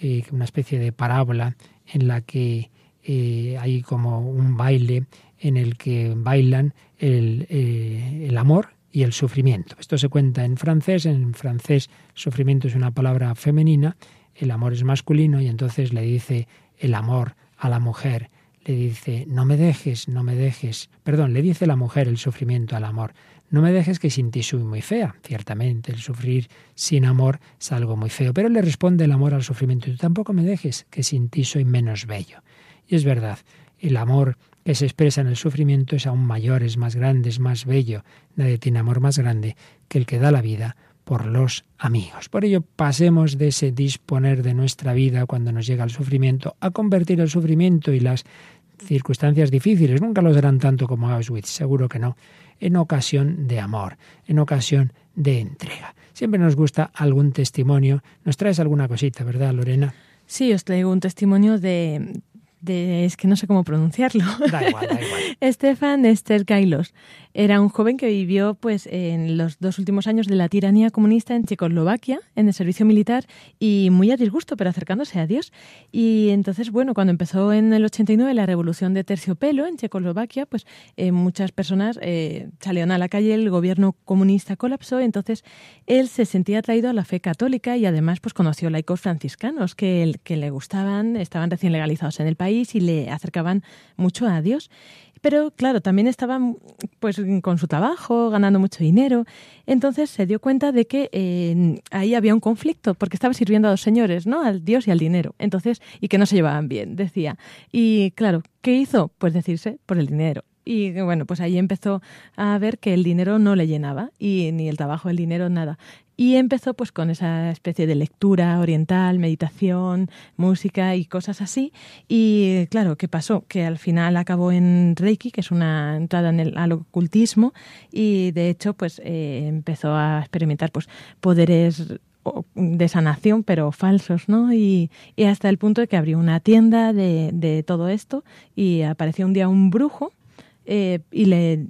eh, una especie de parábola en la que eh, hay como un baile en el que bailan el, eh, el amor y el sufrimiento. Esto se cuenta en francés, en francés sufrimiento es una palabra femenina, el amor es masculino y entonces le dice el amor a la mujer, le dice, no me dejes, no me dejes, perdón, le dice la mujer el sufrimiento al amor, no me dejes que sin ti soy muy fea. Ciertamente, el sufrir sin amor es algo muy feo, pero le responde el amor al sufrimiento, tú tampoco me dejes que sin ti soy menos bello. Y es verdad, el amor que se expresa en el sufrimiento es aún mayor, es más grande, es más bello. Nadie tiene amor más grande que el que da la vida por los amigos. Por ello, pasemos de ese disponer de nuestra vida cuando nos llega el sufrimiento a convertir el sufrimiento y las circunstancias difíciles, nunca lo serán tanto como Auschwitz, seguro que no, en ocasión de amor, en ocasión de entrega. Siempre nos gusta algún testimonio. Nos traes alguna cosita, ¿verdad, Lorena? Sí, os traigo un testimonio de, es que no sé cómo pronunciarlo. Da igual, da igual. Estefan Kailos Era un joven que vivió pues en los dos últimos años de la tiranía comunista en Checoslovaquia, en el servicio militar, y muy a disgusto, pero acercándose a Dios. Y entonces, bueno, cuando empezó en el 89 la revolución de terciopelo en Checoslovaquia, pues eh, muchas personas eh, salieron a la calle, el gobierno comunista colapsó, entonces él se sentía atraído a la fe católica y además pues conoció laicos franciscanos que, que le gustaban, estaban recién legalizados en el país y le acercaban mucho a Dios. Pero claro, también estaba pues con su trabajo, ganando mucho dinero. Entonces se dio cuenta de que ahí había un conflicto, porque estaba sirviendo a dos señores, ¿no? Al Dios y al dinero. Entonces, y que no se llevaban bien, decía. Y claro, ¿qué hizo? Pues decirse por el dinero. Y bueno, pues ahí empezó a ver que el dinero no le llenaba y ni el trabajo, el dinero, nada. Y empezó pues con esa especie de lectura oriental, meditación, música y cosas así. Y claro, ¿qué pasó? Que al final acabó en Reiki, que es una entrada en el, al ocultismo, y de hecho pues eh, empezó a experimentar pues poderes de sanación, pero falsos, ¿no? Y, y, hasta el punto de que abrió una tienda de, de todo esto y apareció un día un brujo eh, y le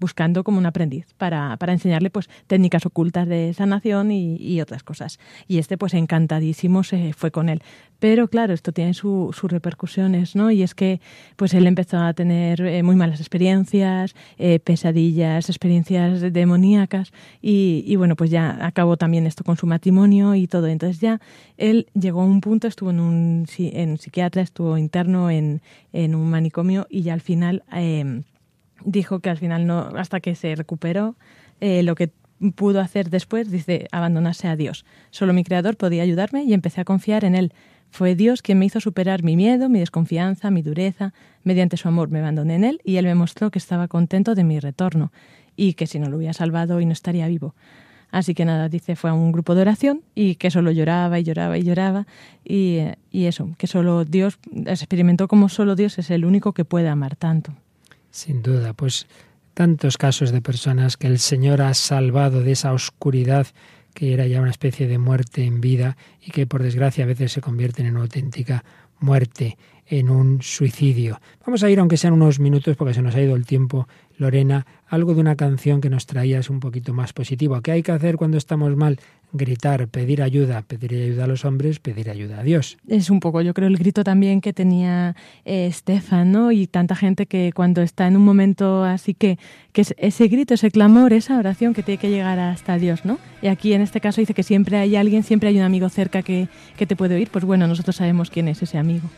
buscando como un aprendiz para, para enseñarle pues técnicas ocultas de sanación y, otras cosas. Y este pues encantadísimo se fue con él. Pero claro, esto tiene sus repercusiones, ¿no? Y es que pues él empezó a tener eh, muy malas experiencias, eh, pesadillas, experiencias demoníacas y, bueno, pues ya acabó también esto con su matrimonio y todo. Entonces ya él llegó a un punto, estuvo en un, en psiquiatra, estuvo interno en, en un manicomio y ya al final dijo que al final no, hasta que se recuperó, eh, lo que pudo hacer después, dice, abandonarse a Dios. Solo mi creador podía ayudarme y empecé a confiar en él. Fue Dios quien me hizo superar mi miedo, mi desconfianza, mi dureza. Mediante su amor me abandoné en él y él me mostró que estaba contento de mi retorno y que si no lo hubiera salvado y no estaría vivo. Así que nada, dice, fue a un grupo de oración y que solo lloraba y lloraba y lloraba y, y eso, que solo Dios experimentó como solo Dios es el único que puede amar tanto. Sin duda, pues tantos casos de personas que el Señor ha salvado de esa oscuridad que era ya una especie de muerte en vida y que por desgracia a veces se convierten en auténtica muerte, en un suicidio. Vamos a ir, aunque sean unos minutos, porque se nos ha ido el tiempo, Lorena, algo de una canción que nos traías un poquito más positivo. ¿Qué hay que hacer cuando estamos mal? gritar, pedir ayuda, pedir ayuda a los hombres, pedir ayuda a Dios. Es un poco, yo creo, el grito también que tenía eh, Estefan, ¿no? Y tanta gente que cuando está en un momento así que, que es ese grito, ese clamor, esa oración que tiene que llegar hasta Dios, ¿no? Y aquí en este caso dice que siempre hay alguien, siempre hay un amigo cerca que, que te puede oír. Pues bueno, nosotros sabemos quién es ese amigo.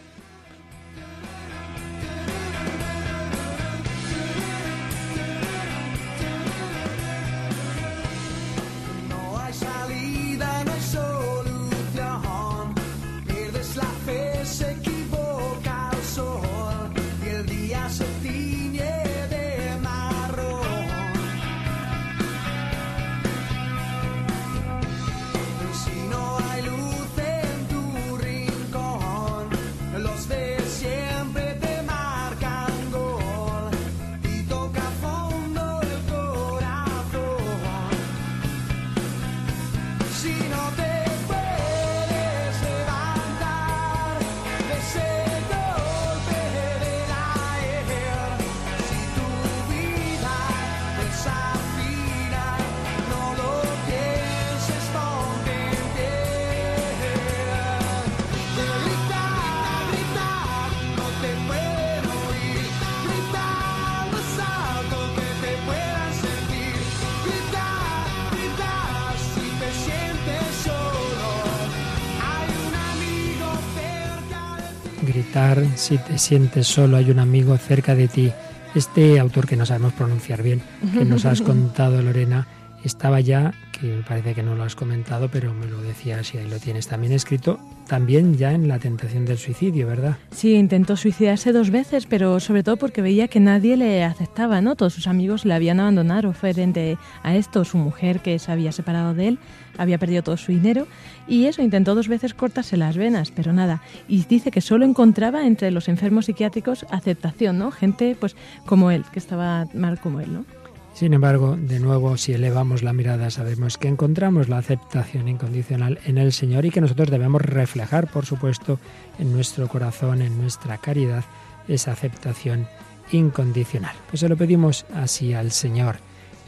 Si te sientes solo, hay un amigo cerca de ti. Este autor que no sabemos pronunciar bien, que nos has contado, Lorena, estaba ya, que me parece que no lo has comentado, pero me lo decías y ahí lo tienes también escrito, también ya en la tentación del suicidio, ¿verdad? Sí, intentó suicidarse dos veces, pero sobre todo porque veía que nadie le aceptaba, ¿no? Todos sus amigos le habían abandonado frente a esto, su mujer que se había separado de él, había perdido todo su dinero y eso, intentó dos veces cortarse las venas, pero nada. Y dice que solo encontraba entre los enfermos psiquiátricos aceptación, ¿no? Gente pues como él, que estaba mal como él, ¿no? Sin embargo, de nuevo, si elevamos la mirada, sabemos que encontramos la aceptación incondicional en el Señor y que nosotros debemos reflejar, por supuesto, en nuestro corazón, en nuestra caridad, esa aceptación incondicional. Pues se lo pedimos así al Señor,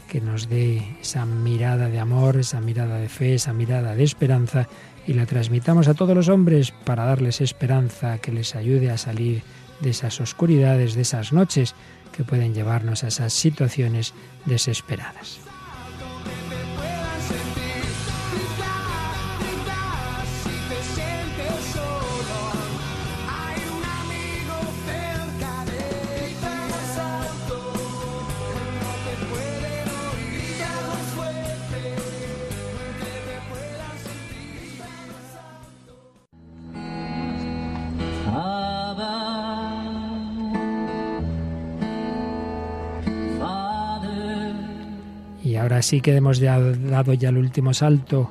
que nos dé esa mirada de amor, esa mirada de fe, esa mirada de esperanza y la transmitamos a todos los hombres para darles esperanza, que les ayude a salir de esas oscuridades, de esas noches que pueden llevarnos a esas situaciones desesperadas. Así que hemos dado ya el último salto,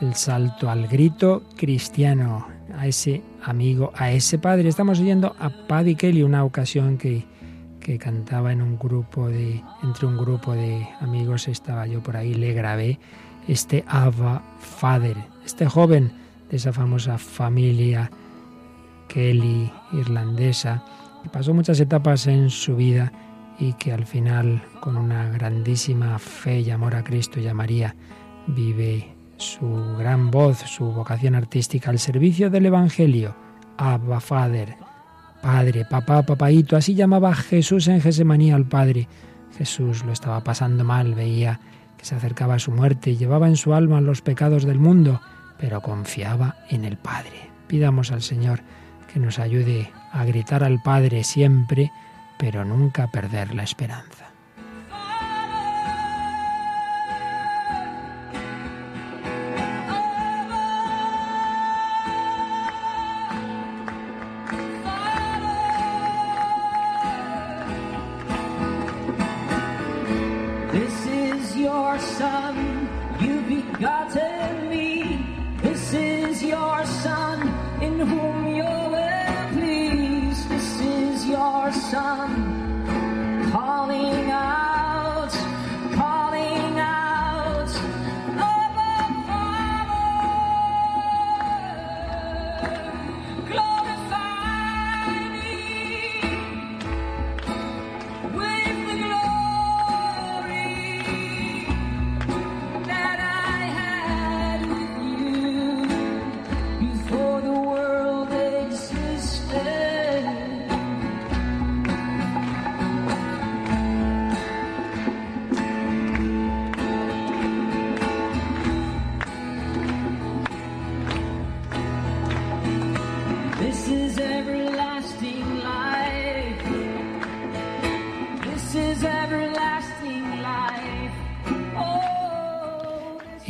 el salto al grito cristiano, a ese amigo, a ese padre. Estamos oyendo a Paddy Kelly, una ocasión que, que cantaba en un grupo de, entre un grupo de amigos, estaba yo por ahí, le grabé este Abba Father, este joven de esa famosa familia Kelly irlandesa, que pasó muchas etapas en su vida y que al final, con una grandísima fe y amor a Cristo y a María, vive su gran voz, su vocación artística al servicio del Evangelio. Abba Father, Padre, papá, papaito, así llamaba Jesús en Gesemanía al Padre. Jesús lo estaba pasando mal, veía que se acercaba a su muerte y llevaba en su alma los pecados del mundo, pero confiaba en el Padre. Pidamos al Señor que nos ayude a gritar al Padre siempre, pero nunca perder la esperanza.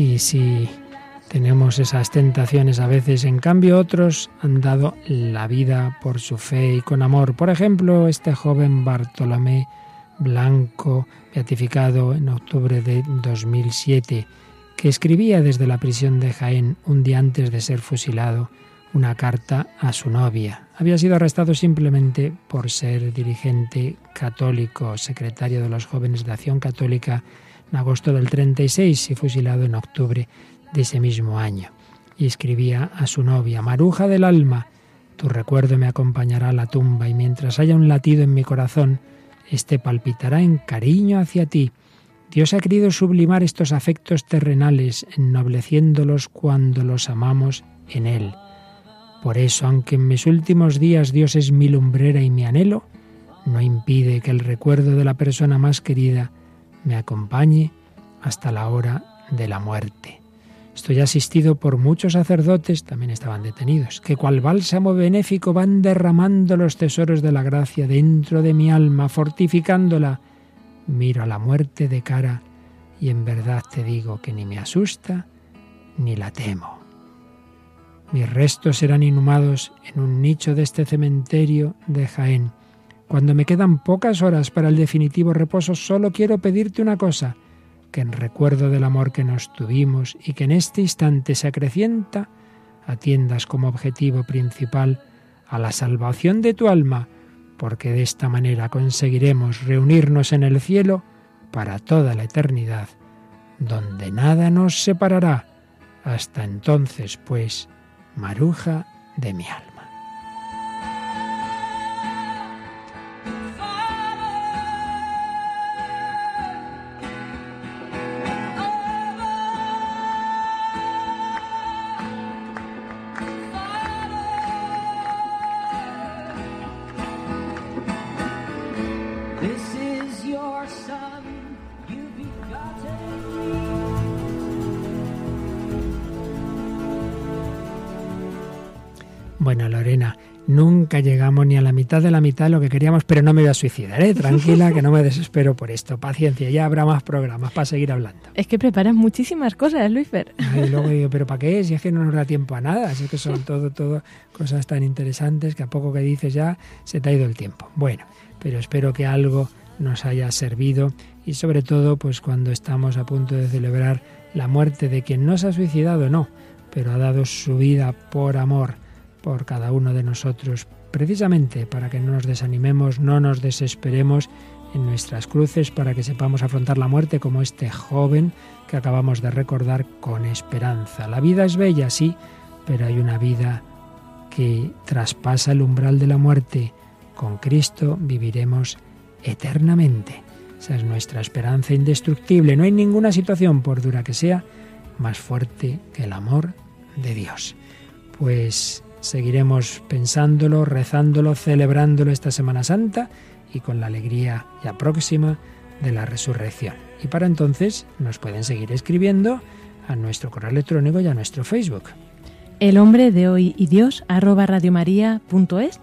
Y si tenemos esas tentaciones a veces, en cambio otros han dado la vida por su fe y con amor. Por ejemplo, este joven Bartolomé Blanco, beatificado en octubre de 2007, que escribía desde la prisión de Jaén un día antes de ser fusilado una carta a su novia. Había sido arrestado simplemente por ser dirigente católico, secretario de los jóvenes de Acción Católica en agosto del 36 y fusilado en octubre de ese mismo año. Y escribía a su novia, Maruja del alma, tu recuerdo me acompañará a la tumba y mientras haya un latido en mi corazón, éste palpitará en cariño hacia ti. Dios ha querido sublimar estos afectos terrenales, ennobleciéndolos cuando los amamos en Él. Por eso, aunque en mis últimos días Dios es mi lumbrera y mi anhelo, no impide que el recuerdo de la persona más querida me acompañe hasta la hora de la muerte. Estoy asistido por muchos sacerdotes, también estaban detenidos, que cual bálsamo benéfico van derramando los tesoros de la gracia dentro de mi alma, fortificándola. Miro a la muerte de cara y en verdad te digo que ni me asusta ni la temo. Mis restos serán inhumados en un nicho de este cementerio de Jaén. Cuando me quedan pocas horas para el definitivo reposo, solo quiero pedirte una cosa, que en recuerdo del amor que nos tuvimos y que en este instante se acrecienta, atiendas como objetivo principal a la salvación de tu alma, porque de esta manera conseguiremos reunirnos en el cielo para toda la eternidad, donde nada nos separará. Hasta entonces, pues, maruja de mi alma. Mitad de la mitad de lo que queríamos, pero no me voy a suicidar, ¿eh? Tranquila, que no me desespero por esto. Paciencia, ya habrá más programas para seguir hablando. Es que preparas muchísimas cosas, Luisfer. Y luego digo, ¿pero para qué? Si es que no nos da tiempo a nada. Así que son todo, todo cosas tan interesantes que a poco que dices ya se te ha ido el tiempo. Bueno, pero espero que algo nos haya servido y sobre todo, pues cuando estamos a punto de celebrar la muerte de quien no se ha suicidado, no, pero ha dado su vida por amor por cada uno de nosotros, precisamente para que no nos desanimemos, no nos desesperemos en nuestras cruces para que sepamos afrontar la muerte como este joven que acabamos de recordar con esperanza. La vida es bella, sí, pero hay una vida que traspasa el umbral de la muerte. Con Cristo viviremos eternamente. Esa es nuestra esperanza indestructible. No hay ninguna situación, por dura que sea, más fuerte que el amor de Dios. Pues seguiremos pensándolo, rezándolo, celebrándolo esta Semana Santa y con la alegría ya próxima de la resurrección. Y para entonces nos pueden seguir escribiendo a nuestro correo electrónico y a nuestro Facebook. El hombre de hoy y Dios arroba radiomaria.es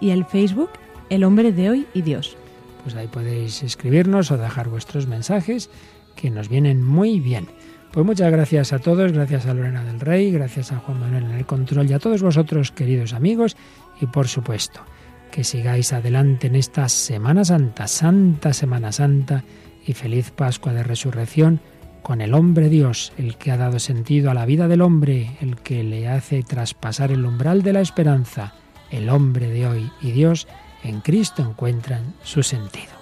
y el Facebook El hombre de hoy y Dios. Pues ahí podéis escribirnos o dejar vuestros mensajes que nos vienen muy bien. Pues muchas gracias a todos, gracias a Lorena del Rey, gracias a Juan Manuel en el control y a todos vosotros, queridos amigos, y por supuesto, que sigáis adelante en esta Semana Santa, Santa Semana Santa y feliz Pascua de Resurrección con el hombre Dios, el que ha dado sentido a la vida del hombre, el que le hace traspasar el umbral de la esperanza. El hombre de hoy y Dios en Cristo encuentran su sentido.